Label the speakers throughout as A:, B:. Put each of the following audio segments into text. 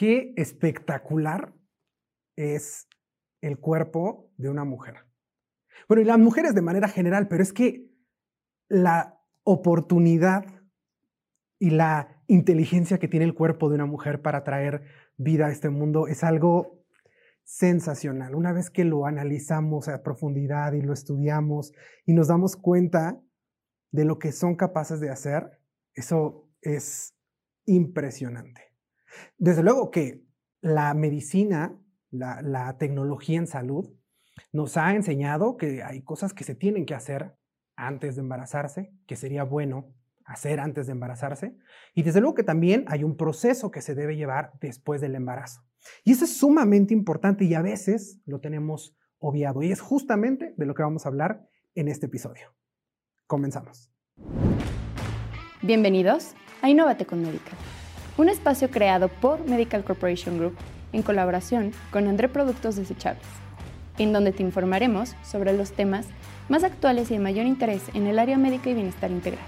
A: qué espectacular es el cuerpo de una mujer. Bueno, y las mujeres de manera general, pero es que la oportunidad y la inteligencia que tiene el cuerpo de una mujer para traer vida a este mundo es algo sensacional. Una vez que lo analizamos a profundidad y lo estudiamos y nos damos cuenta de lo que son capaces de hacer, eso es impresionante. Desde luego que la medicina, la, tecnología en salud, nos ha enseñado que hay cosas que se tienen que hacer antes de embarazarse, que sería bueno hacer antes de embarazarse. Y desde luego que también hay un proceso que se debe llevar después del embarazo. Y eso es sumamente importante y a veces lo tenemos obviado. Y es justamente de lo que vamos a hablar en este episodio. Comenzamos.
B: Bienvenidos a Innovate con Médica, un espacio creado por Medical Corporation Group en colaboración con André Productos Desechables, en donde te informaremos sobre los temas más actuales y de mayor interés en el área médica y bienestar integral,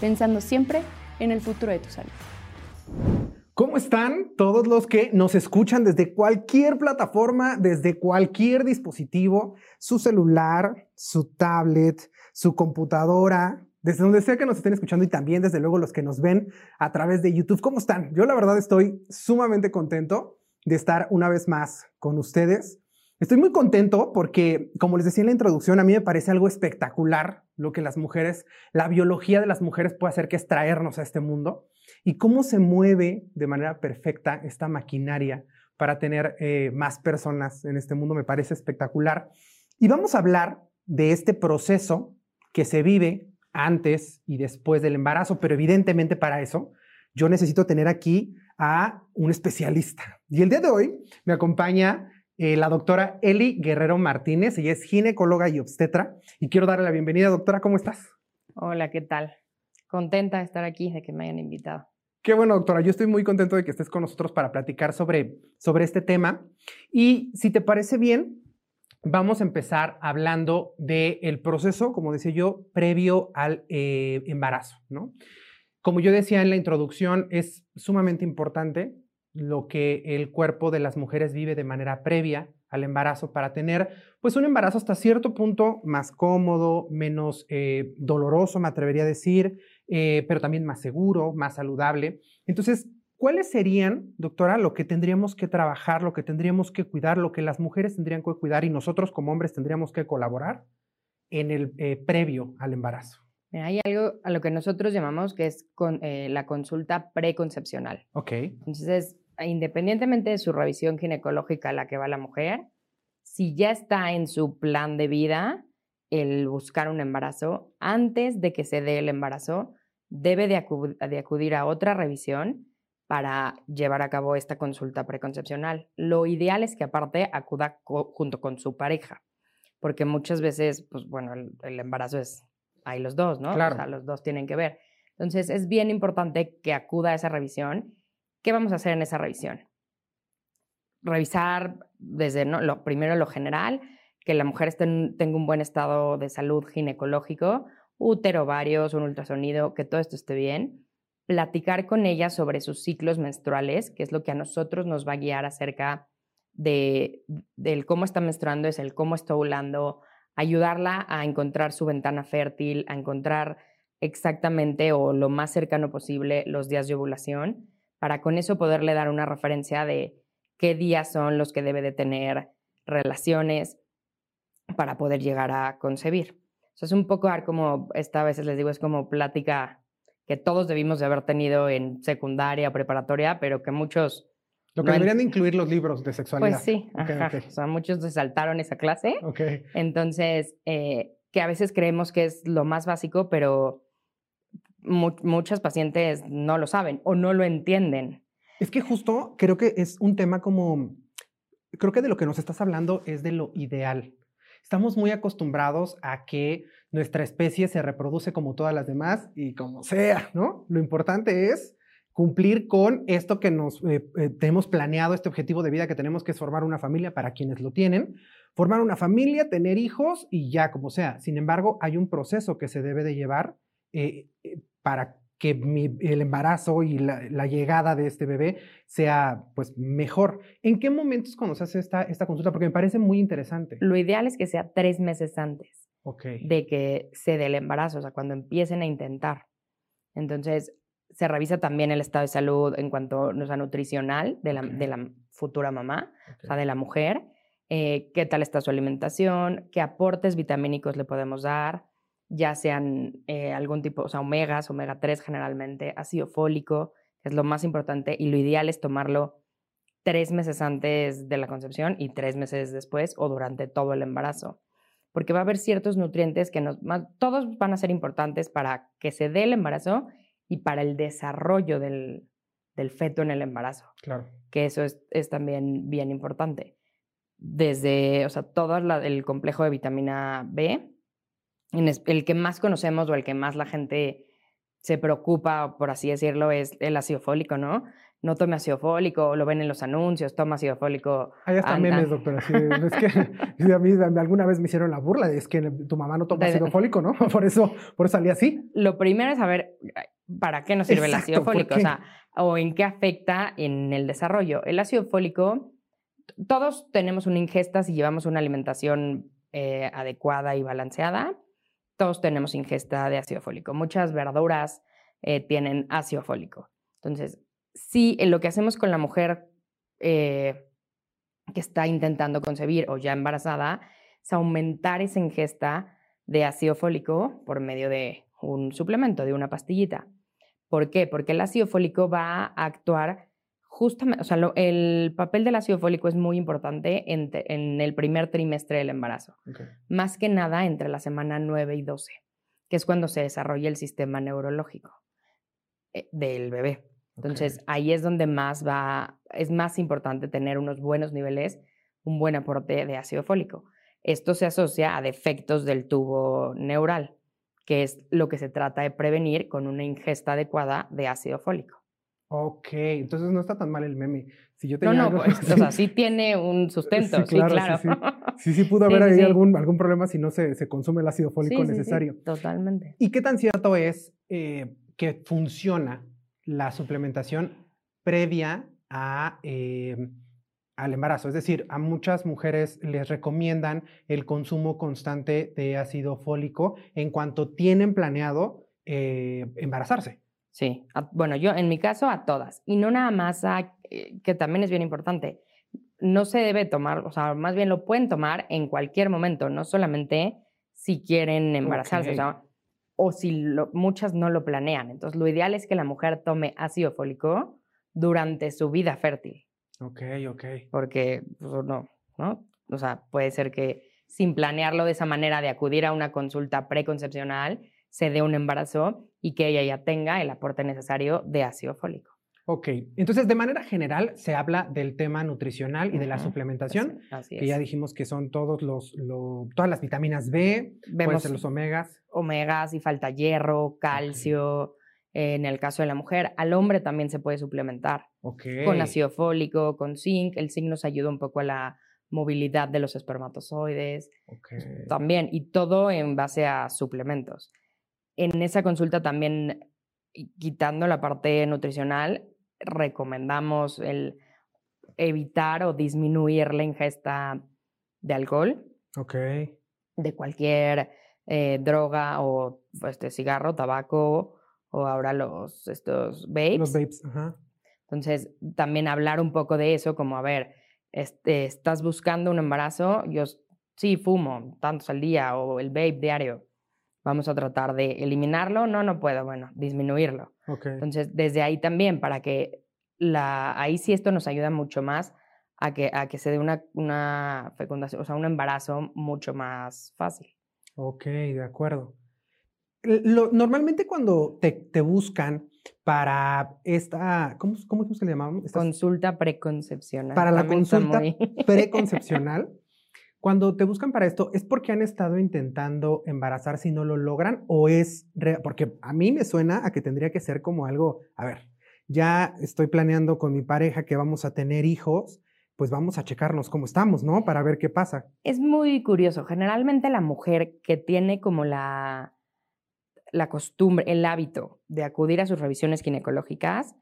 B: pensando siempre en el futuro de tu salud.
A: ¿Cómo están todos los que nos escuchan desde cualquier plataforma, desde cualquier dispositivo, su celular, su tablet, su computadora, desde donde sea que nos estén escuchando y también desde luego los que nos ven a través de YouTube. ¿Cómo están? Yo la verdad estoy sumamente contento de estar una vez más con ustedes. Estoy muy contento porque, como les decía en la introducción, a mí me parece algo espectacular lo que las mujeres, la biología de las mujeres puede hacer que es traernos a este mundo y cómo se mueve de manera perfecta esta maquinaria para tener eh, más personas en este mundo. Me parece espectacular. Y vamos a hablar de este proceso que se vive antes y después del embarazo, pero evidentemente para eso yo necesito tener aquí a un especialista. Y el día de hoy me acompaña eh, la doctora Eli Guerrero Martínez, ella es ginecóloga y obstetra, y quiero darle la bienvenida, doctora, ¿cómo estás?
C: Hola, ¿qué tal? Contenta de estar aquí, de que me hayan invitado.
A: Qué bueno, doctora. Yo estoy muy contento de que estés con nosotros para platicar sobre, sobre este tema. Y si te parece bien, vamos a empezar hablando del proceso, como decía yo, previo al eh, embarazo. Como yo decía en la introducción, es sumamente importante lo que el cuerpo de las mujeres vive de manera previa al embarazo para tener pues un embarazo hasta cierto punto más cómodo, menos eh, doloroso, me atrevería a decir, eh, pero también más seguro, más saludable. Entonces, ¿Cuáles serían, doctora, lo que tendríamos que trabajar, lo que tendríamos que cuidar, lo que las mujeres tendrían que cuidar y nosotros como hombres tendríamos que colaborar en el eh, previo al embarazo?
C: Hay algo a lo que nosotros llamamos que es con, eh, la consulta preconcepcional.
A: Ok.
C: Entonces, independientemente de su revisión ginecológica a la que va la mujer, si ya está en su plan de vida el buscar un embarazo, antes de que se dé el embarazo, debe de acudir a otra revisión para llevar a cabo esta consulta preconcepcional. Lo ideal es que aparte acuda junto con su pareja, porque muchas veces, pues bueno, el, embarazo es ahí los dos, ¿no?
A: Claro.
C: O sea, los dos tienen que ver. Entonces, es bien importante que acuda a esa revisión. ¿Qué vamos a hacer en esa revisión? Revisar desde ¿no? lo, primero lo general, que la mujer esté tenga un buen estado de salud ginecológico, útero, ovarios, un ultrasonido, que todo esto esté bien platicar con ella sobre sus ciclos menstruales, que es lo que a nosotros nos va a guiar acerca de del cómo está menstruando, es el cómo está ovulando, ayudarla a encontrar su ventana fértil, a encontrar exactamente o lo más cercano posible los días de ovulación, para con eso poderle dar una referencia de qué días son los que debe de tener relaciones para poder llegar a concebir. Eso es un poco como, esta a veces les digo, es como plática que todos debimos de haber tenido en secundaria, preparatoria, pero que muchos...
A: Lo que deberían de incluir los libros de sexualidad.
C: Pues sí, o sea, muchos se saltaron esa clase.
A: Ok.
C: Entonces, eh, que a veces creemos que es lo más básico, pero muchas pacientes no lo saben o no lo entienden.
A: Es que justo creo que es un tema como, creo que de lo que nos estás hablando es de lo ideal. Estamos muy acostumbrados a que nuestra especie se reproduce como todas las demás y como sea, ¿no? Lo importante es cumplir con esto que nos eh, eh, tenemos planeado, este objetivo de vida que tenemos, que es formar una familia para quienes lo tienen, formar una familia, tener hijos y ya como sea. Sin embargo, hay un proceso que se debe de llevar eh, para que el embarazo y la, llegada de este bebé sea pues mejor. ¿En qué momentos cuando se hace esta, esta consulta? Porque me parece muy interesante.
C: Lo ideal es que sea tres meses antes de que se dé el embarazo, o sea, cuando empiecen a intentar. Entonces, se revisa también el estado de salud en cuanto a nutricional de la, de la futura mamá, o sea, de la mujer, eh, qué tal está su alimentación, qué aportes vitamínicos le podemos dar, ya sean eh, algún tipo, o sea, omegas, omega 3 generalmente, ácido fólico, que es lo más importante, y lo ideal es tomarlo tres meses antes de la concepción y tres meses después o durante todo el embarazo, porque va a haber ciertos nutrientes que nos, todos van a ser importantes para que se dé el embarazo y para el desarrollo del, feto en el embarazo.
A: Claro.
C: Que eso es, es también bien importante. Desde, o sea, todo el complejo de vitamina B, el que más conocemos o el que más la gente se preocupa, por así decirlo, es el ácido fólico, ¿no? No tome ácido fólico, lo ven en los anuncios, toma ácido fólico.
A: Ahí está memes, doctora. es que a mí alguna vez me hicieron la burla de es que tu mamá no toma ácido fólico, ¿no? Por eso, por eso salí así.
C: Lo primero es saber para qué nos sirve el ácido fólico, o sea, o en qué afecta en el desarrollo. El ácido fólico, todos tenemos una ingesta si llevamos una alimentación eh, adecuada y balanceada todos tenemos ingesta de ácido fólico. Muchas verduras eh, tienen ácido fólico. Entonces, si lo que hacemos con la mujer eh, que está intentando concebir o ya embarazada es aumentar esa ingesta de ácido fólico por medio de un suplemento, de una pastillita. ¿Por qué? Porque el ácido fólico va a actuar justamente, o sea, el papel del ácido fólico es muy importante en, el primer trimestre del embarazo. Más que nada entre la semana 9 y 12, que es cuando se desarrolla el sistema neurológico eh, del bebé. Entonces, ahí es donde más va, es más importante tener unos buenos niveles, un buen aporte de ácido fólico. Esto se asocia a defectos del tubo neural, que es lo que se trata de prevenir con una ingesta adecuada de ácido fólico.
A: Ok, entonces no está tan mal el meme.
C: Si yo tenía no, no, pues, o sea, sí tiene un sustento, sí, claro.
A: Sí, sí, pudo haber ahí algún, algún problema si no se, se consume el ácido fólico necesario.
C: totalmente.
A: ¿Y qué tan cierto es eh, que funciona la suplementación previa a, eh, al embarazo? Es decir, a muchas mujeres les recomiendan el consumo constante de ácido fólico en cuanto tienen planeado eh, embarazarse.
C: Sí, bueno, yo en mi caso a todas. Y no nada más a, eh, que también es bien importante, no se debe tomar, o sea, más bien lo pueden tomar en cualquier momento, no solamente si quieren embarazarse, o, sea, o si muchas no lo planean. Entonces, lo ideal es que la mujer tome ácido fólico durante su vida fértil.
A: Ok, ok.
C: Porque, pues, no, ¿no? O sea, puede ser que sin planearlo de esa manera de acudir a una consulta preconcepcional, se dé un embarazo y que ella ya tenga el aporte necesario de ácido fólico.
A: Ok, entonces de manera general se habla del tema nutricional y de la suplementación, así, que ya dijimos que son todos los, todas las vitaminas B, Vemos los omegas.
C: Omegas y falta hierro, calcio, en el caso de la mujer. Al hombre también se puede suplementar con ácido fólico, con zinc. El zinc nos ayuda un poco a la movilidad de los espermatozoides. También, y todo en base a suplementos en esa consulta también, quitando la parte nutricional, recomendamos el evitar o disminuir la ingesta de alcohol.
A: Ok.
C: De cualquier eh, droga o este, cigarro, tabaco o ahora los estos vapes.
A: Los vapes, ajá.
C: Entonces, también hablar un poco de eso, como a ver, este, estás buscando un embarazo, yo sí fumo tantos al día o el vape diario vamos a tratar de eliminarlo, no, no puedo, bueno, disminuirlo. Entonces, desde ahí también, para que la, ahí sí esto nos ayuda mucho más a que, a que se dé una, una fecundación, o sea, un embarazo mucho más fácil.
A: Ok, de acuerdo. normalmente cuando te, te, buscan para esta, ¿cómo, cómo es que le llamamos?
C: consulta preconcepcional.
A: Para la consulta preconcepcional. Cuando te buscan para esto, ¿es porque han estado intentando embarazarse y no lo logran? ¿O es, porque a mí me suena a que tendría que ser como algo, a ver, ya estoy planeando con mi pareja que vamos a tener hijos, pues vamos a checarnos cómo estamos, ¿no? Para ver qué pasa.
C: Es muy curioso. Generalmente la mujer que tiene como la, la costumbre, el hábito de acudir a sus revisiones ginecológicas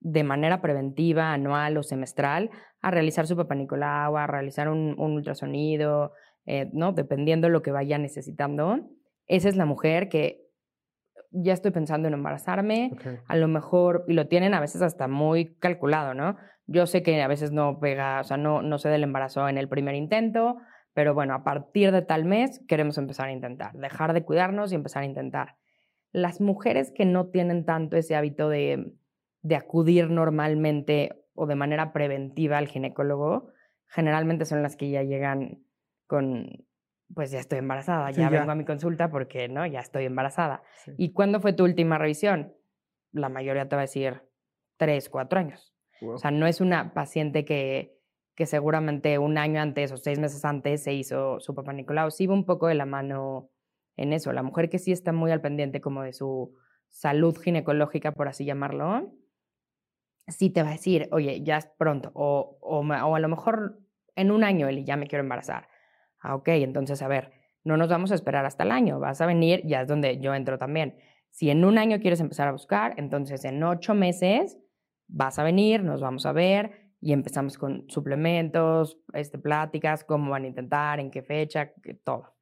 C: de manera preventiva, anual o semestral, a realizar su papá Nicolau, a realizar un, ultrasonido, eh, ¿no? Dependiendo de lo que vaya necesitando. Esa es la mujer que ya estoy pensando en embarazarme, a lo mejor, y lo tienen a veces hasta muy calculado, ¿no? Yo sé que a veces no pega, o sea, no, no se da el embarazo en el primer intento, pero bueno, a partir de tal mes queremos empezar a intentar, dejar de cuidarnos y empezar a intentar. Las mujeres que no tienen tanto ese hábito de, de acudir normalmente o de manera preventiva al ginecólogo, generalmente son las que ya llegan con, pues ya estoy embarazada, ya, vengo a mi consulta porque, ¿no? Ya estoy embarazada. ¿Y cuándo fue tu última revisión? La mayoría te va a decir tres, cuatro años. O sea, no es una paciente que, que seguramente un año antes o seis meses antes se hizo su papá Nicolau. Sí va un poco de la mano en eso. La mujer que sí está muy al pendiente como de su salud ginecológica, por así llamarlo, sí te va a decir, oye, ya es pronto. O, o, o a lo mejor en un año, Eli, ya me quiero embarazar. Ah, ok, entonces, a ver, no nos vamos a esperar hasta el año. Vas a venir, ya es donde yo entro también. Si en un año quieres empezar a buscar, entonces en ocho meses vas a venir, nos vamos a ver y empezamos con suplementos, este, pláticas, cómo van a intentar, en qué fecha, todo.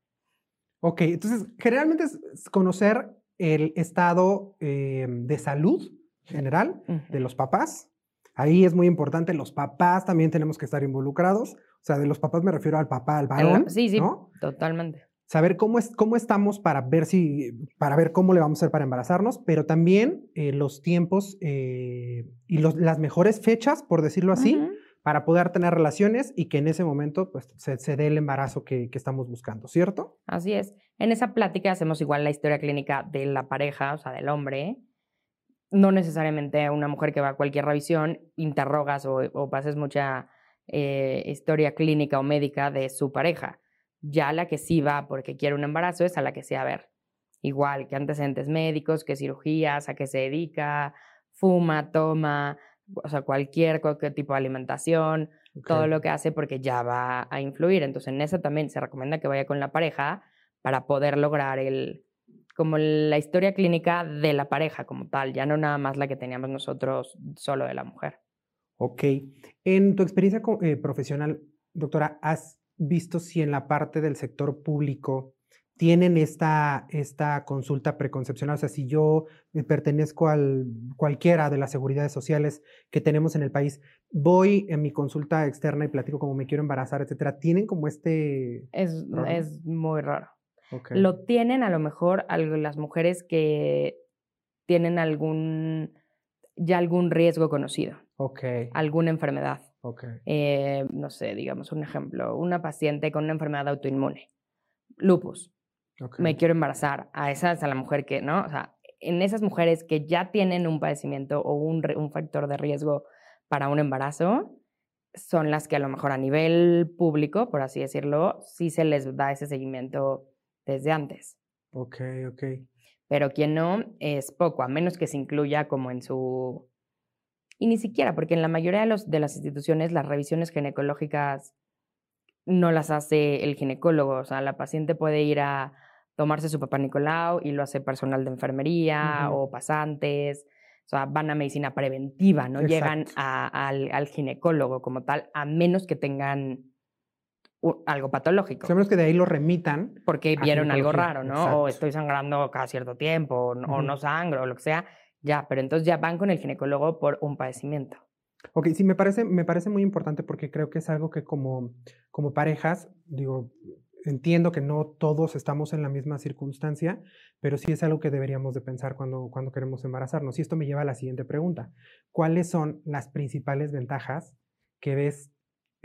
A: Ok, entonces generalmente es conocer el estado eh, de salud general de los papás. Ahí es muy importante, los papás también tenemos que estar involucrados. O sea, de los papás me refiero al papá, al varón.
C: Sí, sí, totalmente.
A: Saber cómo, es, cómo estamos para ver si, para ver cómo le vamos a hacer para embarazarnos, pero también eh, los tiempos eh, y los, las mejores fechas, por decirlo así, para poder tener relaciones y que en ese momento pues, se, dé el embarazo que, que, estamos buscando, ¿cierto?
C: Así es. En esa plática hacemos igual la historia clínica de la pareja, o sea, del hombre. No necesariamente una mujer que va a cualquier revisión, interrogas o, o pases mucha eh, historia clínica o médica de su pareja. Ya la que sí va porque quiere un embarazo es a la que sí, a ver, igual que antecedentes médicos, que cirugías, a qué se dedica, fuma, toma, o sea, cualquier, cualquier tipo de alimentación, todo lo que hace porque ya va a influir. Entonces, en eso también se recomienda que vaya con la pareja para poder lograr el, como la historia clínica de la pareja como tal, ya no nada más la que teníamos nosotros solo de la mujer.
A: Ok. En tu experiencia eh, profesional, doctora, ¿has visto si en la parte del sector público tienen esta, esta consulta preconcepcional? O sea, si yo eh, pertenezco a cualquiera de las seguridades sociales que tenemos en el país, voy en mi consulta externa y platico como me quiero embarazar, etcétera, ¿tienen como este...?
C: Es, es muy raro. Lo tienen a lo mejor las mujeres que tienen algún ya algún riesgo conocido.
A: Ok.
C: Alguna enfermedad.
A: Ok.
C: Eh, no sé, digamos un ejemplo, una paciente con una enfermedad autoinmune, lupus. Okay. Me quiero embarazar. A esa es a la mujer que, ¿no? O sea, en esas mujeres que ya tienen un padecimiento o un, un factor de riesgo para un embarazo, son las que a lo mejor a nivel público, por así decirlo, sí se les da ese seguimiento desde antes.
A: Ok, ok.
C: Pero quien no es poco, a menos que se incluya como en su... Y ni siquiera, porque en la mayoría de, los, de las instituciones las revisiones ginecológicas no las hace el ginecólogo, o sea, la paciente puede ir a tomarse su papá Nicolau y lo hace personal de enfermería o pasantes, o sea, van a medicina preventiva, no llegan al, al ginecólogo como tal, a menos que tengan algo patológico.
A: Sabemos que de ahí lo remitan.
C: Porque vieron algo raro, ¿no? O estoy sangrando cada cierto tiempo, o, no sangro, o lo que sea. Ya, pero entonces ya van con el ginecólogo por un padecimiento.
A: Ok, sí, me parece, me parece muy importante porque creo que es algo que como, como parejas, digo, entiendo que no todos estamos en la misma circunstancia, pero sí es algo que deberíamos de pensar cuando, cuando queremos embarazarnos. Y esto me lleva a la siguiente pregunta. ¿Cuáles son las principales ventajas que ves,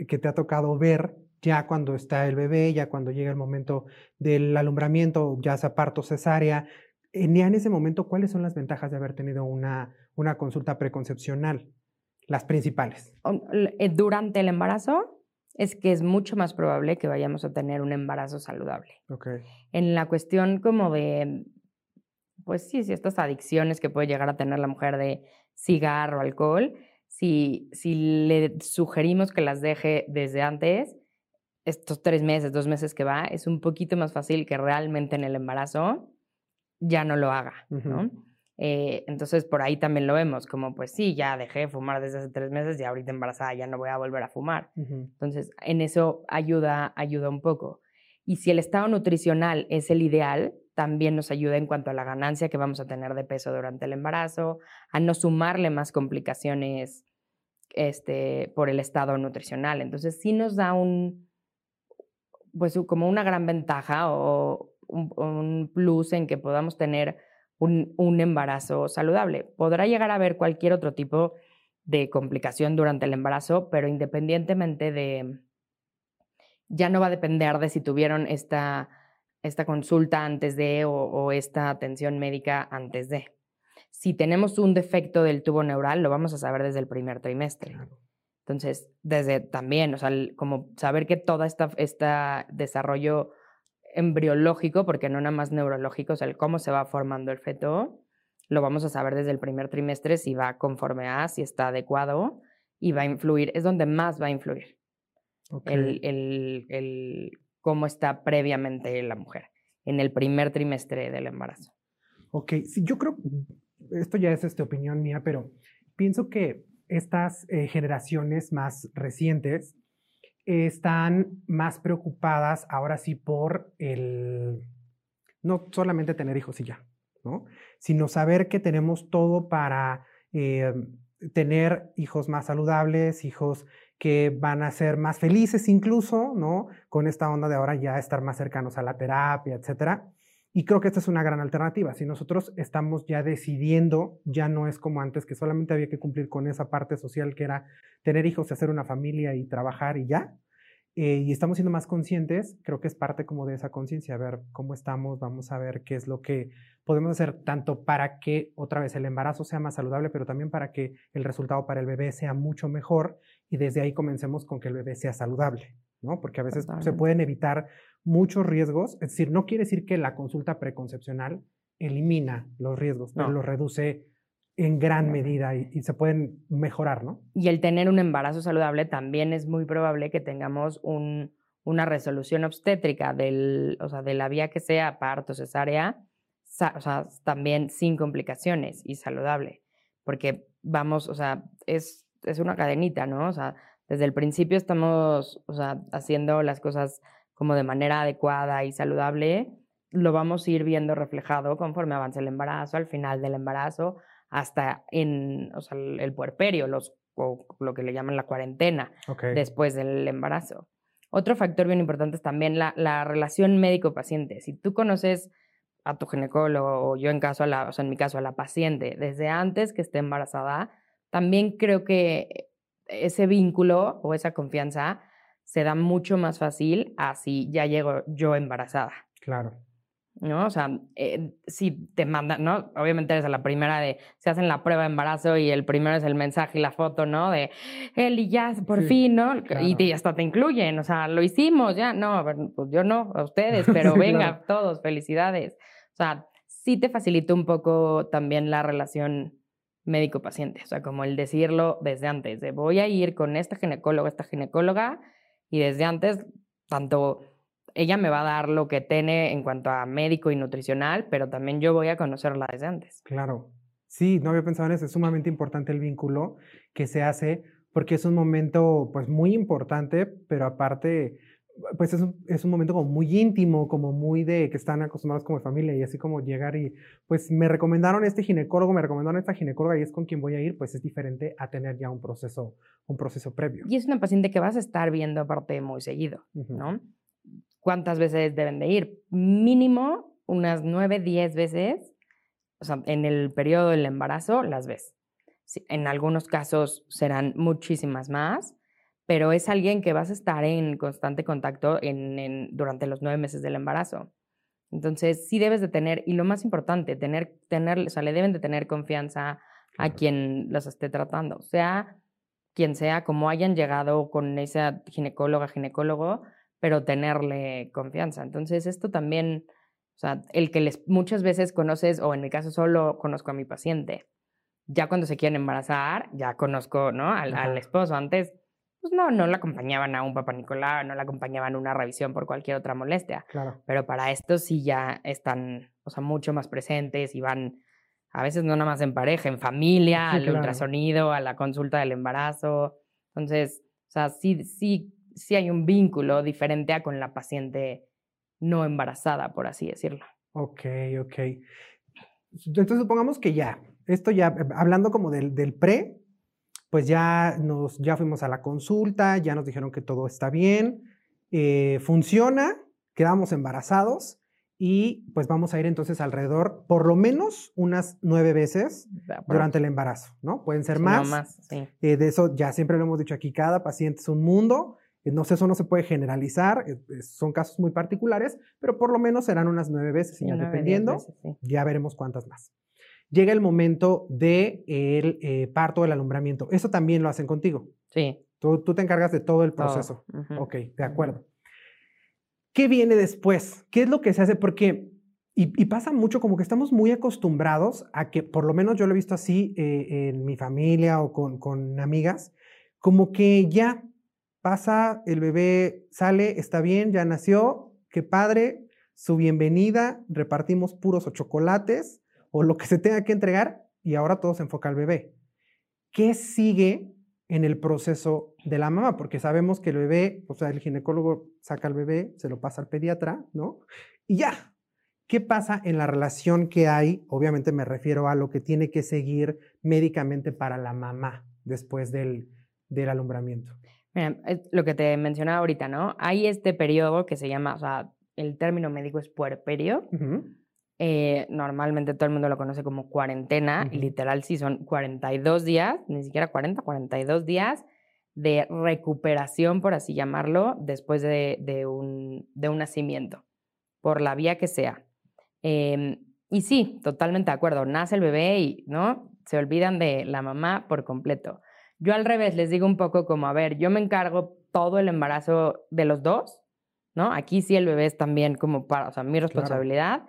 A: que te ha tocado ver ya cuando está el bebé, ya cuando llega el momento del alumbramiento, ya sea parto cesárea, ya en ese momento, ¿cuáles son las ventajas de haber tenido una, una consulta preconcepcional? Las principales.
C: Eh, durante el embarazo es que es mucho más probable que vayamos a tener un embarazo saludable.
A: Okay.
C: En la cuestión como de, pues sí, sí, estas adicciones que puede llegar a tener la mujer de cigarro, alcohol, si, si le sugerimos que las deje desde antes, estos tres meses, dos meses que va, es un poquito más fácil que realmente en el embarazo ya no lo haga, ¿no? Eh, entonces, por ahí también lo vemos, como pues sí, ya dejé de fumar desde hace tres meses y ahorita embarazada ya no voy a volver a fumar. Entonces, en eso ayuda, ayuda un poco. Y si el estado nutricional es el ideal, también nos ayuda en cuanto a la ganancia que vamos a tener de peso durante el embarazo, a no sumarle más complicaciones este, por el estado nutricional. Entonces, sí nos da un, pues como una gran ventaja o un plus en que podamos tener un, embarazo saludable. Podrá llegar a haber cualquier otro tipo de complicación durante el embarazo, pero independientemente de, ya no va a depender de si tuvieron esta, esta consulta antes de o, esta atención médica antes de. Si tenemos un defecto del tubo neural, lo vamos a saber desde el primer trimestre. Entonces, desde también, o sea, como saber que todo este esta desarrollo embriológico, porque no nada más neurológico, o sea, el cómo se va formando el feto, lo vamos a saber desde el primer trimestre si va conforme a, si está adecuado y va a influir, es donde más va a influir el, el, el, cómo está previamente la mujer en el primer trimestre del embarazo.
A: Ok, sí, yo creo, esto ya es esta opinión mía, pero pienso que estas eh, generaciones más recientes están más preocupadas ahora sí por el, no solamente tener hijos y ya, ¿no? Sino saber que tenemos todo para eh, tener hijos más saludables, hijos que van a ser más felices incluso, ¿no? Con esta onda de ahora ya estar más cercanos a la terapia, etcétera. Y creo que esta es una gran alternativa. Si nosotros estamos ya decidiendo, ya no es como antes, que solamente había que cumplir con esa parte social que era tener hijos, hacer una familia y trabajar y ya. Eh, y estamos siendo más conscientes, creo que es parte como de esa conciencia, a ver cómo estamos, vamos a ver qué es lo que podemos hacer tanto para que otra vez el embarazo sea más saludable, pero también para que el resultado para el bebé sea mucho mejor y desde ahí comencemos con que el bebé sea saludable, ¿no? Porque a veces se pueden evitar muchos riesgos, es decir, no quiere decir que la consulta preconcepcional elimina los riesgos, pero los reduce en gran medida y, se pueden mejorar, ¿no?
C: Y el tener un embarazo saludable también es muy probable que tengamos un, una resolución obstétrica del, o sea, de la vía que sea parto, cesárea, o sea, también sin complicaciones y saludable, porque vamos, o sea, es, es una cadenita, ¿no? O sea, desde el principio estamos, o sea, haciendo las cosas como de manera adecuada y saludable, lo vamos a ir viendo reflejado conforme avance el embarazo, al final del embarazo, hasta en o sea, el puerperio, los, o lo que le llaman la cuarentena, después del embarazo. Otro factor bien importante es también la, la relación médico-paciente. Si tú conoces a tu ginecólogo o yo en, caso a la, o sea, en mi caso a la paciente desde antes que esté embarazada, también creo que ese vínculo o esa confianza se da mucho más fácil a si ya llego yo embarazada.
A: Claro.
C: ¿no? O sea, eh, si te mandan, ¿no? Obviamente eres la primera de, se hacen la prueba de embarazo y el primero es el mensaje y la foto, ¿no? De él y ya, por fin, ¿no? Y, hasta te incluyen, o sea, lo hicimos, ya, no, pues yo no, a ustedes, pero venga, todos, felicidades. O sea, sí te facilita un poco también la relación médico-paciente, o sea, como el decirlo desde antes, de voy a ir con esta ginecóloga, esta ginecóloga, y desde antes, tanto ella me va a dar lo que tiene en cuanto a médico y nutricional, pero también yo voy a conocerla desde antes.
A: Claro. Sí, no había pensado en eso. Es sumamente importante el vínculo que se hace porque es un momento pues muy importante, pero aparte pues es un, es un, momento como muy íntimo, como muy de que están acostumbrados como familia y así como llegar y pues me recomendaron este ginecólogo, me recomendaron esta ginecóloga y es con quien voy a ir, pues es diferente a tener ya un proceso, un proceso previo.
C: Y es una paciente que vas a estar viendo aparte muy seguido, ¿no? ¿cuántas veces deben de ir? Mínimo unas 9, 10 veces, o sea, en el periodo del embarazo las ves. En algunos casos serán muchísimas más, pero es alguien que vas a estar en constante contacto en, durante los nueve meses del embarazo. Entonces, sí debes de tener, y lo más importante, tener, tener, o sea, le deben de tener confianza a quien los esté tratando, sea quien sea, como hayan llegado con esa ginecóloga, ginecólogo, pero tenerle confianza. Entonces, esto también, o sea, el que les muchas veces conoces, o en mi caso solo conozco a mi paciente, ya cuando se quieren embarazar, ya conozco, ¿no? Al, al esposo. Antes, pues no, no la acompañaban a un papá Nicolau, no la acompañaban a una revisión por cualquier otra molestia.
A: Claro.
C: Pero para esto sí ya están, o sea, mucho más presentes y van, a veces no nada más en pareja, en familia,
A: Sí,
C: al
A: claro.
C: ultrasonido, a la consulta del embarazo. Entonces, o sea, sí, sí, sí hay un vínculo diferente a con la paciente no embarazada, por así decirlo.
A: Ok, ok. Entonces supongamos que ya, esto ya, eh, hablando como del, del pre, pues ya nos, ya fuimos a la consulta, ya nos dijeron que todo está bien, eh, funciona, quedamos embarazados y pues vamos a ir entonces alrededor, por lo menos unas nueve veces durante el embarazo, ¿no? Pueden ser
C: Sí, no
A: más.
C: más, sí.
A: Eh, de eso ya siempre lo hemos dicho aquí, cada paciente es un mundo. eh, No sé, eso no se puede generalizar, eh, eh, son casos muy particulares, pero por lo menos serán unas nueve veces,
C: Sí,
A: ya dependiendo,
C: veces, sí.
A: ya veremos cuántas más. Llega el momento del de parto del alumbramiento. Eso también lo hacen contigo.
C: Sí,
A: Tú, tú te encargas de todo el proceso. Ok, de acuerdo. ¿Qué viene después? ¿Qué es lo que se hace? Porque, y, y pasa mucho como que estamos muy acostumbrados a que, por lo menos yo lo he visto así eh, en mi familia o con, con amigas, como que ya pasa, el bebé sale, está bien, ya nació, qué padre, su bienvenida, repartimos puros o chocolates o lo que se tenga que entregar y ahora todo se enfoca al bebé. ¿Qué sigue en el proceso de la mamá? Porque sabemos que el bebé, o sea, el ginecólogo saca al bebé, se lo pasa al pediatra, ¿no? Y ya. ¿Qué pasa en la relación que hay? Obviamente me refiero a lo que tiene que seguir médicamente para la mamá después del, del alumbramiento.
C: Mira, es lo que te mencionaba ahorita, ¿no? Hay este periodo que se llama, o sea, el término médico es puerperio.
A: Ujú.
C: Eh, normalmente todo el mundo lo conoce como cuarentena. y
A: Ujú.
C: literal, sí, son 42 días, ni siquiera 40, 42 días de recuperación, por así llamarlo, después de, de un, de un nacimiento, por la vía que sea. Em, y sí, totalmente de acuerdo. Nace el bebé y, ¿no? Se olvidan de la mamá por completo. Yo al revés les digo un poco como, a ver, yo me encargo todo el embarazo de los dos, ¿no? Aquí sí el bebé es también como para, o sea, mi responsabilidad,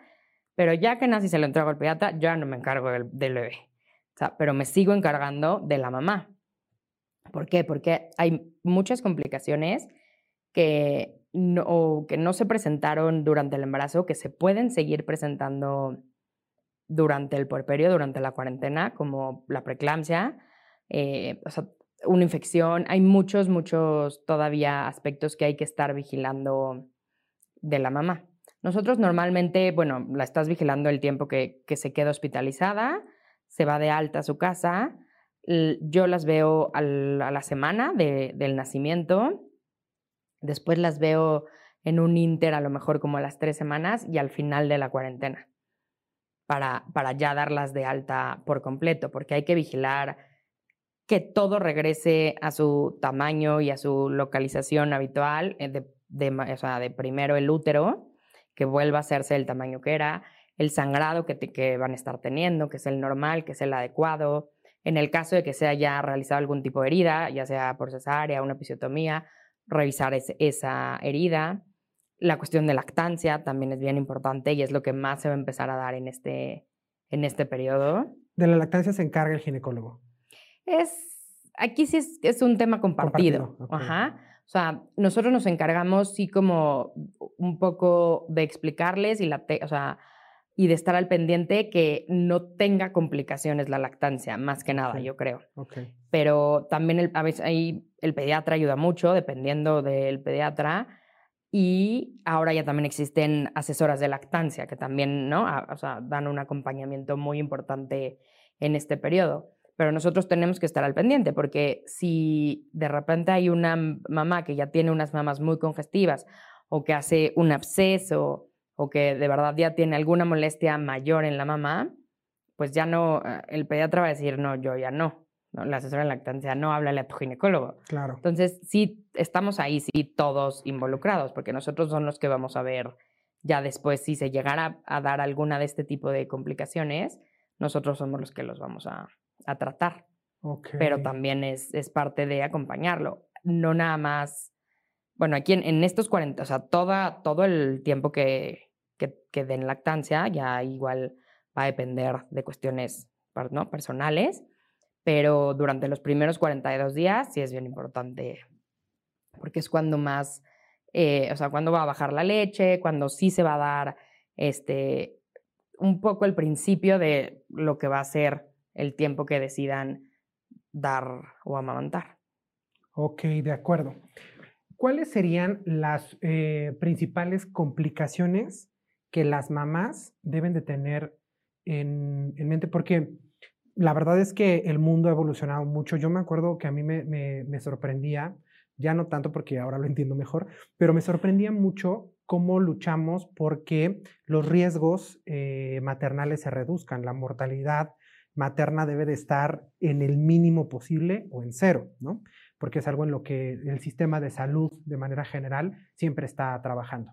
C: pero ya que nace y se lo entrego al pediatra, yo ya no me encargo del, del bebé. O sea, pero me sigo encargando de la mamá. ¿Por qué? Porque hay muchas complicaciones que no, que no se presentaron durante el embarazo, que se pueden seguir presentando durante el puerperio, durante la cuarentena, como la preeclampsia, eh, o sea, una infección. Hay muchos, muchos todavía aspectos que hay que estar vigilando de la mamá. Nosotros normalmente, bueno, la estás vigilando el tiempo que, que se queda hospitalizada, se va de alta a su casa. Yo las veo a la semana de- del nacimiento. Después las veo en un inter, a lo mejor como a las tres semanas y al final de la cuarentena, para, para ya darlas de alta por completo, porque hay que vigilar que todo regrese a su tamaño y a su localización habitual, eh, de, de o sea, de primero el útero, que vuelva a hacerse el tamaño que era, el sangrado que, te- que van a estar teniendo, que es el normal, que es el adecuado. En el caso de que se haya realizado algún tipo de herida, ya sea por cesárea, una episiotomía, revisar esa herida. La cuestión de lactancia también es bien importante y es lo que más se va a empezar a dar en este, en este periodo.
A: De la lactancia se encarga el ginecólogo.
C: Es, aquí sí es, es un tema compartido. Ajá. O sea, nosotros nos encargamos sí como un poco de explicarles y, la te- o sea, y de estar al pendiente que no tenga complicaciones la lactancia, más que nada,
A: Sí.
C: yo creo.
A: Ok.
C: Pero también el- a veces ahí el pediatra ayuda mucho, dependiendo del pediatra. Y ahora ya también existen asesoras de lactancia que también, ¿no? A- o sea, dan un acompañamiento muy importante en este periodo. Pero nosotros tenemos que estar al pendiente porque si de repente hay una mamá que ya tiene unas mamas muy congestivas o que hace un absceso o que de verdad ya tiene alguna molestia mayor en la mamá, pues ya no, eh, el pediatra va a decir, no, yo ya no. ¿no? La asesora de lactancia, no, háblale a tu ginecólogo.
A: Claro.
C: Entonces, sí, estamos ahí, sí, todos involucrados, porque nosotros son los que vamos a ver ya después si se llegara a dar alguna de este tipo de complicaciones, nosotros somos los que los vamos a, a tratar.
A: Ok.
C: Pero también es, es parte de acompañarlo. No nada más, bueno, aquí en, en estos 40, o sea, toda, todo el tiempo que, que, que den lactancia, ya igual va a depender de cuestiones ¿no? personales, pero durante los primeros 42 días sí es bien importante porque es cuando más, eh, o sea, cuando va a bajar la leche, cuando sí se va a dar este, un poco el principio de lo que va a ser el tiempo que decidan dar o amamantar.
A: Ok, de acuerdo. ¿Cuáles serían las eh, principales complicaciones que las mamás deben de tener en, mente? Porque la verdad es que el mundo ha evolucionado mucho. Yo me acuerdo que a mí me, sorprendía, ya no tanto porque ahora lo entiendo mejor, pero me sorprendía mucho cómo luchamos porque los riesgos eh, maternales se reduzcan, la mortalidad materna debe de estar en el mínimo posible o en cero, ¿no? Porque es algo en lo que el sistema de salud de manera general siempre está trabajando.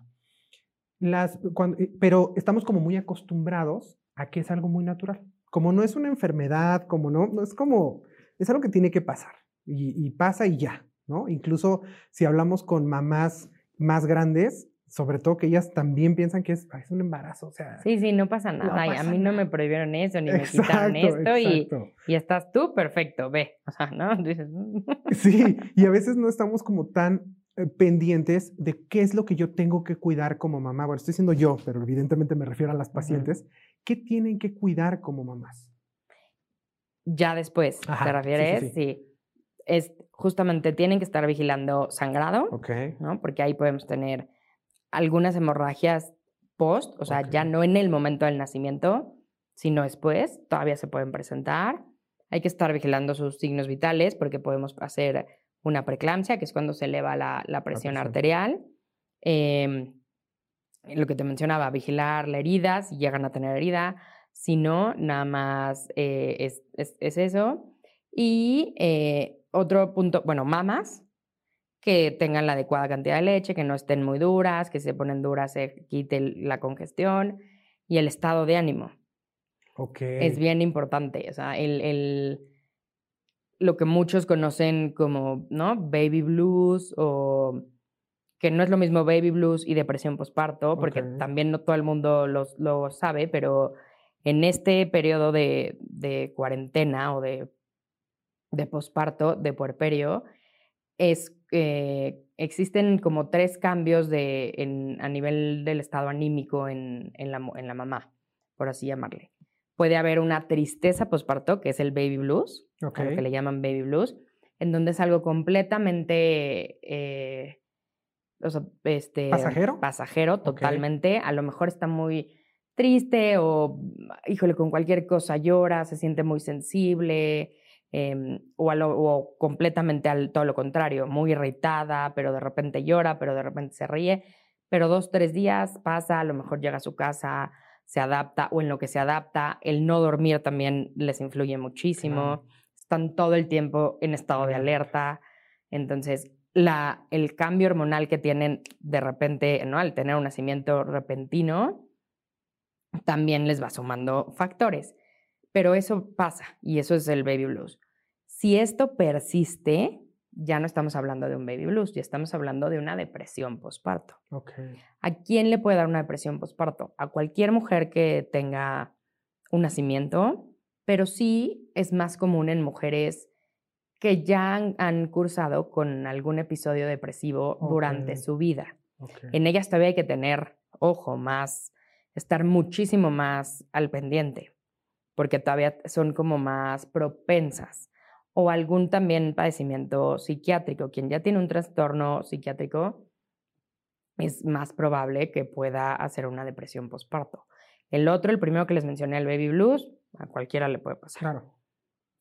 A: Las, eh, pero estamos como muy acostumbrados a que es algo muy natural. Como no es una enfermedad, como no, no es como, es algo que tiene que pasar y, y pasa y ya, ¿no? Incluso si hablamos con mamás más grandes, sobre todo que ellas también piensan que es, es un embarazo, o sea.
C: Sí, sí, no pasa nada. a mí no me prohibieron eso, ni me quitaron esto, y, y, estás tú, perfecto, ve. O sea, ¿no? Dices,
A: mm". sí, y a veces no estamos como tan eh, pendientes de qué es lo que yo tengo que cuidar como mamá. Bueno, estoy diciendo yo, pero evidentemente me refiero a las pacientes. ¿Qué tienen que cuidar como mamás?
C: Ya después, ¿te refieres? sí, Es justamente tienen que estar vigilando sangrado, ¿no? Porque ahí podemos tener algunas hemorragias post, o sea, ya no en el momento del nacimiento, sino después, todavía se pueden presentar. Hay que estar vigilando sus signos vitales porque podemos hacer una preeclampsia, que es cuando se eleva la, presión, arterial. Em, lo que te mencionaba, vigilar la herida, si llegan a tener herida. Si no, nada más eh, es, es, eso. Y eh, otro punto, bueno, mamas, que tengan la adecuada cantidad de leche, que no estén muy duras, que si se ponen duras se quite la congestión y el estado de ánimo.
A: Okay.
C: Es bien importante. O sea, el, el, lo que muchos conocen como, ¿no? Baby blues o que no es lo mismo baby blues y depresión postparto, porque también no todo el mundo lo, lo, sabe, pero en este periodo de, de cuarentena o de, de posparto, de puerperio, es, eh, existen como tres cambios de, en, a nivel del estado anímico en, en, la, en, la, mamá, por así llamarle. Puede haber una tristeza postparto, que es el baby blues, lo que le llaman baby blues, en donde es algo completamente... Eh, o sea, este,
A: pasajero.
C: Pasajero, totalmente. A lo mejor está muy triste o, híjole, con cualquier cosa llora, se siente muy sensible, Em, o, completamente al, todo lo contrario, muy irritada, pero de repente llora, pero de repente se ríe, pero dos, tres días pasa, a lo mejor llega a su casa, se adapta o en lo que se adapta, el no dormir también les influye muchísimo, están todo el tiempo en estado de alerta, entonces la, el cambio hormonal que tienen de repente, ¿no? al tener un nacimiento repentino, también les va sumando factores. Pero eso pasa y eso es el baby blues. Si esto persiste, ya no estamos hablando de un baby blues, ya estamos hablando de una depresión postparto. ¿A quién le puede dar una depresión postparto? A cualquier mujer que tenga un nacimiento, pero sí es más común en mujeres que ya han, cursado con algún episodio depresivo durante su vida. En ellas todavía hay que tener, ojo, más, estar muchísimo más al pendiente porque todavía son como más propensas. O algún también padecimiento psiquiátrico. Quien ya tiene un trastorno psiquiátrico es más probable que pueda hacer una depresión postparto. El otro, el primero que les mencioné, el baby blues, a cualquiera le puede pasar.
A: Claro.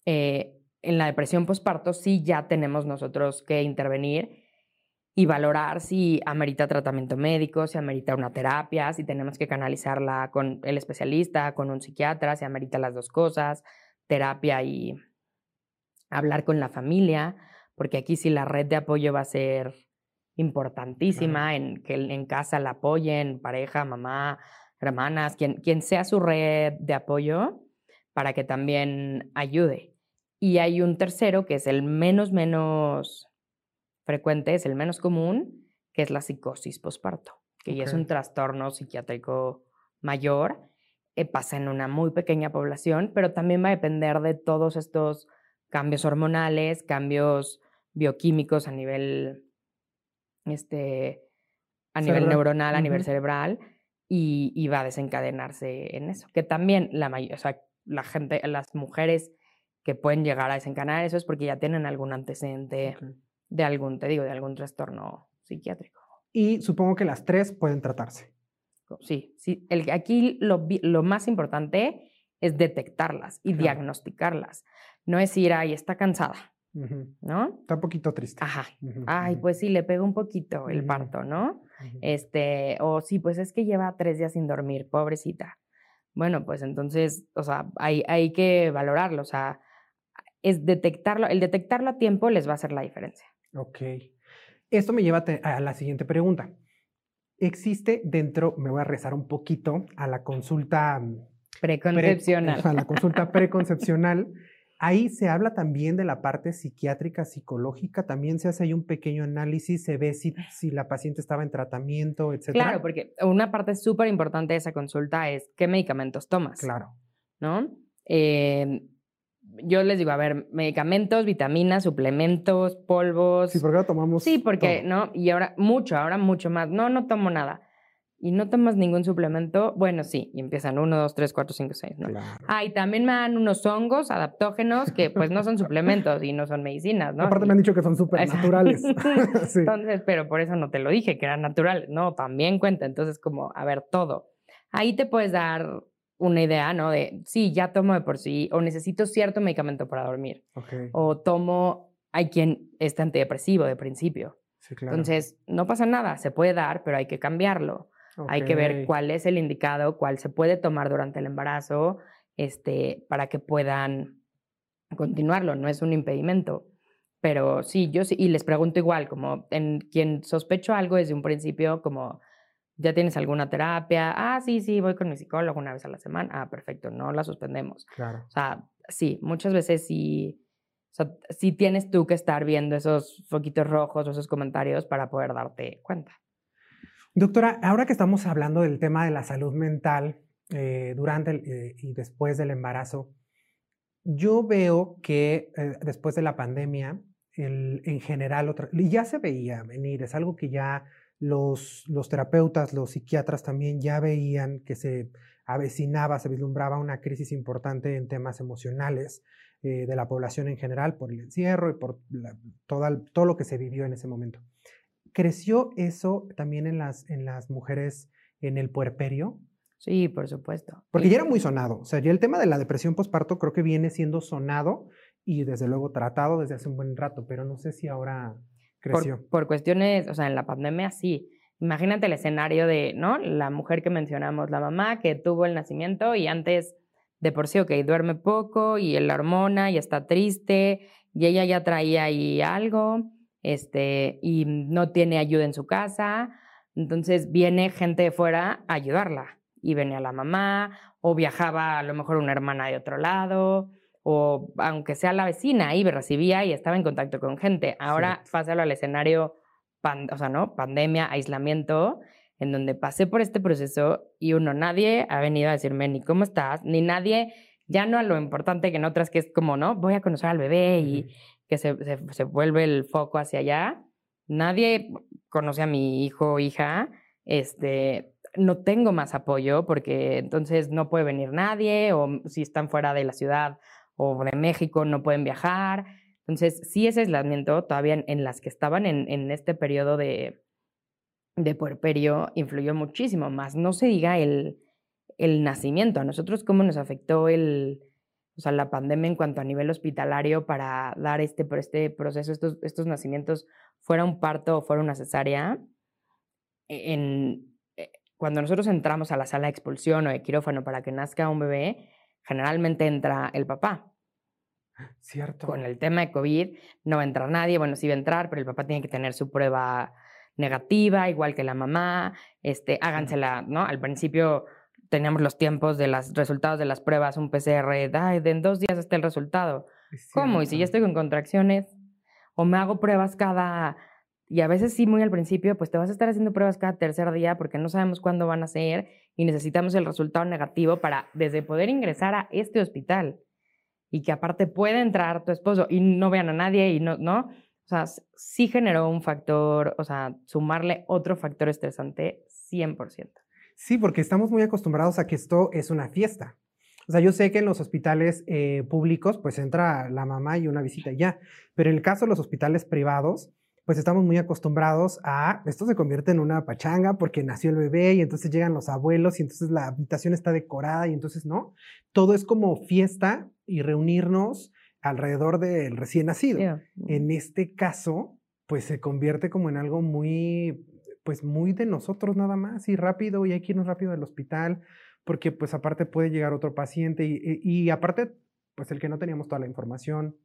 C: Eh, en la depresión postparto sí ya tenemos nosotros que intervenir y valorar si amerita tratamiento médico, si amerita una terapia, si tenemos que canalizarla con el especialista, con un psiquiatra, si amerita las dos cosas, terapia y hablar con la familia, porque aquí sí la red de apoyo va a ser importantísima, en que en casa la apoyen, pareja, mamá, hermanas, quien, quien sea su red de apoyo, para que también ayude. Y hay un tercero que es el menos, menos frecuente, es el menos común, que es la psicosis posparto, que ya es un trastorno psiquiátrico mayor, eh, pasa en una muy pequeña población, pero también va a depender de todos estos cambios hormonales, cambios bioquímicos a nivel este, a nivel neuronal, a nivel cerebral, y, va a desencadenarse en eso. Que también la o sea, la gente, las mujeres que pueden llegar a desencadenar eso es porque ya tienen algún antecedente de algún, te digo, de algún trastorno psiquiátrico.
A: Y supongo que las tres pueden tratarse.
C: Sí, sí. El, aquí lo, lo más importante es detectarlas y diagnosticarlas. No es ir, ahí está cansada, ¿no?
A: Está un poquito triste.
C: Ajá. Ay, pues sí, le pegó un poquito el parto, ¿no? Este, o sí, pues es que lleva tres días sin dormir, pobrecita. Bueno, pues entonces, o sea, hay, hay que valorarlo, o sea, es detectarlo, el detectarlo a tiempo les va a hacer la diferencia.
A: Ok. Esto me lleva a la siguiente pregunta. ¿Existe dentro, me voy a rezar un poquito, a la consulta mm,
C: preconcepcional,
A: a la consulta preconcepcional, Ahí se habla también de la parte psiquiátrica, psicológica, también se hace ahí un pequeño análisis, se ve si, si la paciente estaba en tratamiento, etc.
C: Claro, porque una parte súper importante de esa consulta es qué medicamentos tomas.
A: Claro.
C: ¿No? Eh, yo les digo, a ver, medicamentos, vitaminas, suplementos, polvos.
A: Sí, porque ahora tomamos.
C: Sí, porque, ¿no? Y ahora mucho, ahora mucho más. No, no tomo nada y no tomas ningún suplemento, bueno, sí, y empiezan 1, 2, 3, 4, 5, 6, ¿no? Ah, y también me dan unos hongos adaptógenos que pues no son suplementos y no son medicinas, ¿no?
A: Aparte me han dicho que son súper naturales.
C: Entonces, pero por eso no te lo dije, que eran naturales. No, también cuenta. Entonces, como, a ver, todo. Ahí te puedes dar una idea, ¿no? De, sí, ya tomo de por sí, o necesito cierto medicamento para dormir. O tomo, hay quien está antidepresivo de principio. Sí, claro. Entonces, no pasa nada, se puede dar, pero hay que cambiarlo. Hay que ver cuál es el indicado, cuál se puede tomar durante el embarazo, este, para que puedan continuarlo. No es un impedimento. Pero sí, yo sí, y les pregunto igual, como en quien sospecho algo desde un principio, como, ¿ya tienes alguna terapia? Ah, sí, sí, voy con mi psicólogo una vez a la semana. Ah, perfecto, no la suspendemos.
A: Claro.
C: O sea, sí, muchas veces sí, o sea, sí tienes tú que estar viendo esos foquitos rojos o esos comentarios para poder darte cuenta.
A: Doctora, ahora que estamos hablando del tema de la salud mental eh, durante eh, y después del embarazo, yo veo que eh, después de la pandemia, en general, y ya se veía venir, es algo que ya los, los terapeutas, los psiquiatras también ya veían que se avecinaba, se vislumbraba una crisis importante en temas emocionales de la población en general por el encierro y por todo lo que se vivió en ese momento. ¿Creció eso también en las, en las mujeres en el puerperio?
C: Sí, por supuesto.
A: Porque ya era muy sonado. O sea, ya el tema de la depresión postparto creo que viene siendo sonado y desde luego tratado desde hace un buen rato, pero no sé si ahora creció.
C: Por, por cuestiones, o sea, en la pandemia sí. Imagínate el escenario de, ¿no? La mujer que mencionamos, la mamá que tuvo el nacimiento y antes de por sí, ok, duerme poco y la hormona y está triste y ella ya traía ahí algo este, y no tiene ayuda en su casa. Entonces viene gente de fuera a ayudarla. Y venía la mamá, o viajaba a lo mejor una hermana de otro lado, o aunque sea la vecina, ahí me recibía y estaba en contacto con gente. Ahora pásalo al escenario, o sea, ¿no? Pandemia, aislamiento, en donde pasé por este proceso y uno, nadie ha venido a decirme ni cómo estás, ni nadie, ya no a lo importante que en otras, que es como, ¿no? Voy a conocer al bebé y, que se, se, vuelve el foco hacia allá. Nadie conoce a mi hijo o hija. Este, no tengo más apoyo porque entonces no puede venir nadie o si están fuera de la ciudad o de México no pueden viajar. Entonces, sí ese aislamiento todavía en, las que estaban en, en este periodo de, de puerperio influyó muchísimo, más no se diga el, el nacimiento. A nosotros cómo nos afectó el, o sea, la pandemia en cuanto a nivel hospitalario para dar este, este proceso, estos, estos nacimientos, fuera un parto o fuera una cesárea, e, en, eh, cuando nosotros entramos a la sala de expulsión o de quirófano para que nazca un bebé, generalmente entra el papá.
A: Cierto.
C: Con el tema de COVID no va a entrar nadie, bueno, sí va a entrar, pero el papá tiene que tener su prueba negativa, igual que la mamá, este, hágansela, ¿no? Al principio teníamos los tiempos de los resultados de las pruebas, un PCR, ay, en dos días está el resultado. ¿Cómo? Y si ya estoy con contracciones, o me hago pruebas cada, y a veces sí, muy al principio, pues te vas a estar haciendo pruebas cada tercer día porque no sabemos cuándo van a ser y necesitamos el resultado negativo para desde poder ingresar a este hospital y que aparte pueda entrar tu esposo y no vean a nadie y no, ¿no? O sea, sí generó un factor, o sea, sumarle otro factor estresante 100%.
A: Sí, porque estamos muy acostumbrados a que esto es una fiesta. O sea, yo sé que en los hospitales eh, públicos, pues entra la mamá y una visita y ya, pero en el caso de los hospitales privados, pues estamos muy acostumbrados a, esto se convierte en una pachanga porque nació el bebé y entonces llegan los abuelos y entonces la habitación está decorada y entonces no, todo es como fiesta y reunirnos alrededor del recién nacido. En este caso, pues se convierte como en algo muy, pues muy de nosotros nada más y rápido y hay que irnos rápido al hospital porque pues aparte puede llegar otro paciente y, y aparte, pues el que no teníamos toda la información,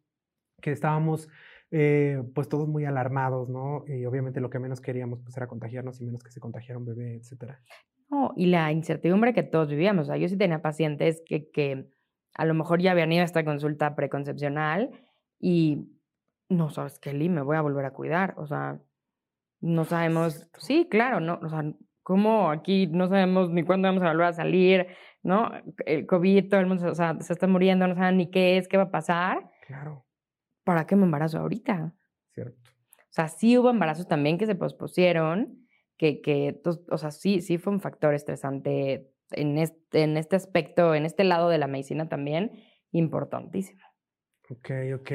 A: que estábamos eh, pues todos muy alarmados, ¿no? Y obviamente lo que menos queríamos pues era contagiarnos y menos que se contagiara un bebé, etcétera.
C: No, y la incertidumbre que todos vivíamos. O sea, yo sí tenía pacientes que, que a lo mejor ya habían ido a esta consulta preconcepcional y no sabes, Kelly, me voy a volver a cuidar. O sea, no sabemos. Sí, claro, no. O sea, ¿cómo aquí no sabemos ni cuándo vamos a volver a salir? ¿No? El COVID, todo el mundo o sea, se está muriendo, no saben ni qué es, qué va a pasar.
A: Claro.
C: ¿para qué me embarazo ahorita?
A: Cierto.
C: O sea, sí hubo embarazos también que se pospusieron, que, que o sea, sí, sí fue un factor estresante en este, en este aspecto, en este lado de la medicina también, importantísimo.
A: Ok, ok.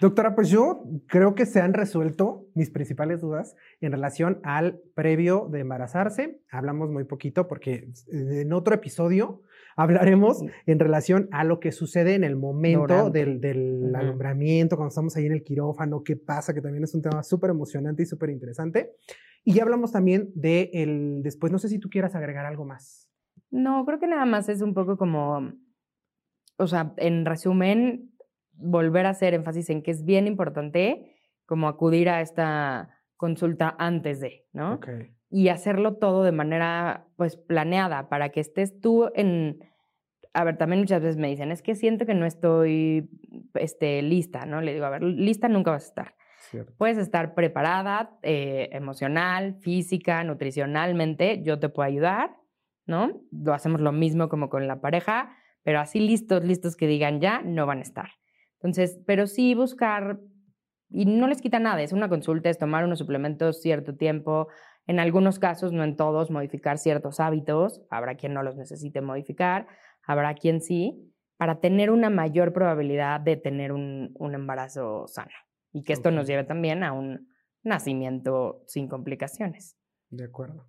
A: Doctora, pues yo creo que se han resuelto mis principales dudas en relación al previo de embarazarse. Hablamos muy poquito porque en otro episodio hablaremos en relación a lo que sucede en el momento del, alumbramiento, cuando estamos ahí en el quirófano, qué pasa, que también es un tema súper emocionante y súper interesante. Y ya hablamos también de el después. No sé si tú quieras agregar algo más.
C: No, creo que nada más es un poco como, o sea, en resumen, volver a hacer énfasis en que es bien importante como acudir a esta consulta antes de, ¿no?
A: Okay
C: y hacerlo todo de manera pues planeada para que estés tú en a ver, también muchas veces me dicen, es que siento que no estoy este, lista, ¿no? Le digo, a ver, lista nunca vas a estar. Puedes estar preparada eh, emocional, física, nutricionalmente, yo te puedo ayudar, ¿no? Lo hacemos lo mismo como con la pareja, pero así listos, listos que digan ya, no van a estar. Entonces, pero sí buscar, y no les quita nada, es una consulta, es tomar unos suplementos cierto tiempo, en algunos casos, no en todos, modificar ciertos hábitos, habrá quien no los necesite modificar, habrá quien sí, para tener una mayor probabilidad de tener un, embarazo sano y que esto nos lleve también a un nacimiento sin complicaciones.
A: De acuerdo.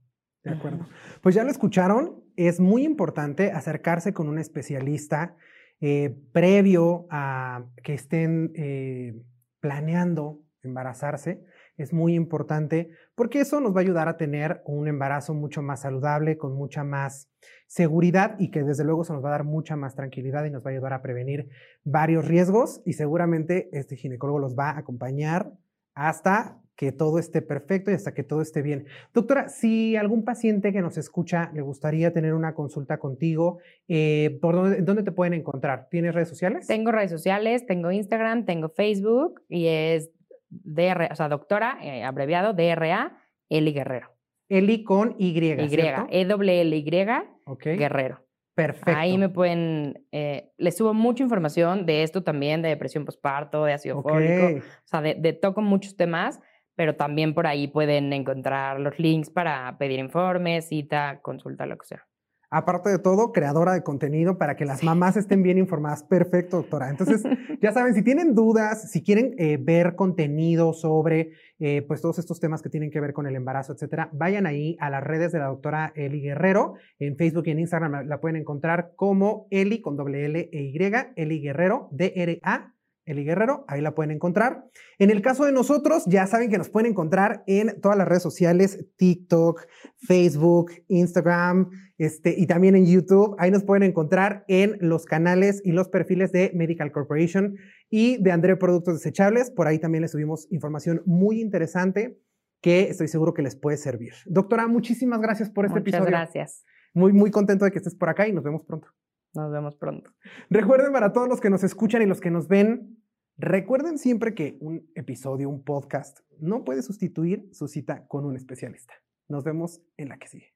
A: De acuerdo. Pues ya lo escucharon, es muy importante acercarse con un especialista eh, previo a que estén eh, planeando embarazarse es muy importante porque eso nos va a ayudar a tener un embarazo mucho más saludable, con mucha más seguridad y que desde luego se nos va a dar mucha más tranquilidad y nos va a ayudar a prevenir varios riesgos y seguramente este ginecólogo los va a acompañar hasta que todo esté perfecto y hasta que todo esté bien. Doctora, si algún paciente que nos escucha le gustaría tener una consulta contigo, eh, ¿por dónde, dónde, te pueden encontrar? ¿Tienes redes sociales?
C: Tengo redes sociales, tengo Instagram, tengo Facebook y es DR, o sea, doctora, eh, abreviado DRA, Eli Guerrero.
A: Eli con Y.
C: Y, E W L Y Guerrero.
A: Perfecto.
C: Ahí me pueden, eh, les subo mucha información de esto también, de depresión postparto, de ácido fólico, o sea, de, de toco muchos temas, pero también por ahí pueden encontrar los links para pedir informes, cita, consulta, lo que sea.
A: Aparte de todo, creadora de contenido para que las mamás estén bien informadas. Perfecto, doctora. Entonces, ya saben, si tienen dudas, si quieren eh, ver contenido sobre eh, pues todos estos temas que tienen que ver con el embarazo, etcétera, vayan ahí a las redes de la doctora Eli Guerrero. En Facebook y en Instagram la pueden encontrar como Eli con doble L e Y, Eli Guerrero, D-R-A Eli Guerrero, ahí la pueden encontrar. En el caso de nosotros, ya saben que nos pueden encontrar en todas las redes sociales, TikTok, Facebook, Instagram, este, y también en YouTube. Ahí nos pueden encontrar en los canales y los perfiles de Medical Corporation y de André Productos Desechables. Por ahí también les subimos información muy interesante que estoy seguro que les puede servir. Doctora, muchísimas gracias por este episodio.
C: Muchas gracias.
A: Muy, muy contento de que estés por acá y nos vemos pronto.
C: Nos vemos pronto.
A: Recuerden para todos los que nos escuchan y los que nos ven, recuerden siempre que un episodio, un podcast, no puede sustituir su cita con un especialista. Nos vemos en la que sigue.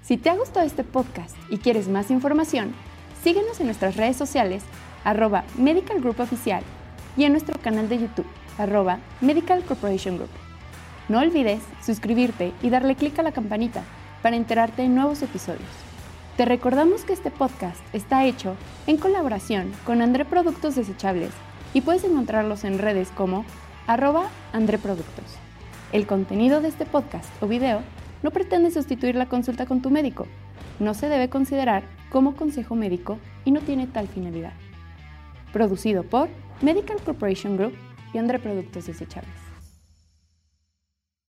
B: Si te ha gustado este podcast y quieres más información, síguenos en nuestras redes sociales, arroba Medical Group Oficial y en nuestro canal de YouTube. arroba Medical Corporation Group. No olvides suscribirte y darle clic a la campanita para enterarte de nuevos episodios. Te recordamos que este podcast está hecho en colaboración con André Productos Desechables y puedes encontrarlos en redes como arroba André Productos. El contenido de este podcast o video no pretende sustituir la consulta con tu médico. No se debe considerar como consejo médico y no tiene tal finalidad. Producido por Medical Corporation Group y André Productos Desechables.